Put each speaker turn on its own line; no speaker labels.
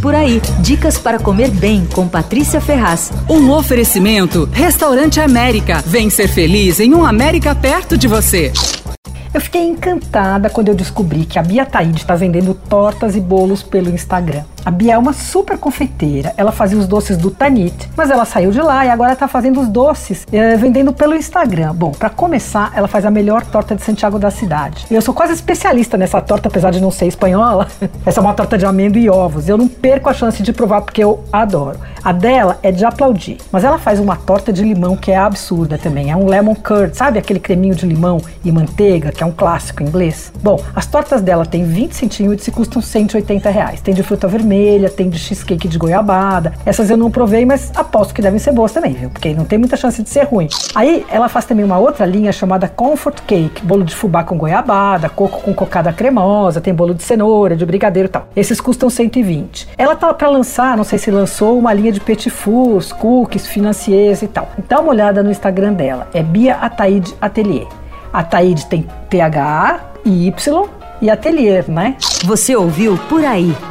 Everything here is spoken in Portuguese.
Por aí, dicas para comer bem com Patrícia Ferraz.
Um oferecimento Restaurante América. Vem ser feliz em um América perto de você.
Eu fiquei encantada quando eu descobri que a Bia Taide está vendendo tortas e bolos pelo Instagram. A Bia é uma super confeiteira. Ela fazia os doces do Tanit, mas ela saiu de lá e agora está fazendo os doces eh, vendendo pelo Instagram. Bom, para começar, ela faz a melhor torta de Santiago da cidade. Eu sou quase especialista nessa torta, apesar de não ser espanhola. Essa é uma torta de amêndoa e ovos. Eu não perco a chance de provar porque eu adoro. A dela é de aplaudir, mas ela faz uma torta de limão que é absurda também. É um lemon curd, sabe aquele creminho de limão e manteiga, que é um clássico inglês? Bom, as tortas dela têm 20 centímetros e custam 180 reais. Tem de fruta vermelha vermelha, tem de cheesecake de goiabada. Essas eu não provei, mas aposto que devem ser boas também, viu? Porque não tem muita chance de ser ruim. Aí ela faz também uma outra linha chamada Comfort Cake, bolo de fubá com goiabada, coco com cocada cremosa, tem bolo de cenoura, de brigadeiro e tal. Esses custam 120. Ela tá para lançar, não sei se lançou, uma linha de petit fours, cookies, financiers e tal. Dá uma olhada no Instagram dela, é Bia Ataíde Atelier. Ataíde tem T-H-A e Y e Atelier, né?
Você ouviu Por Aí.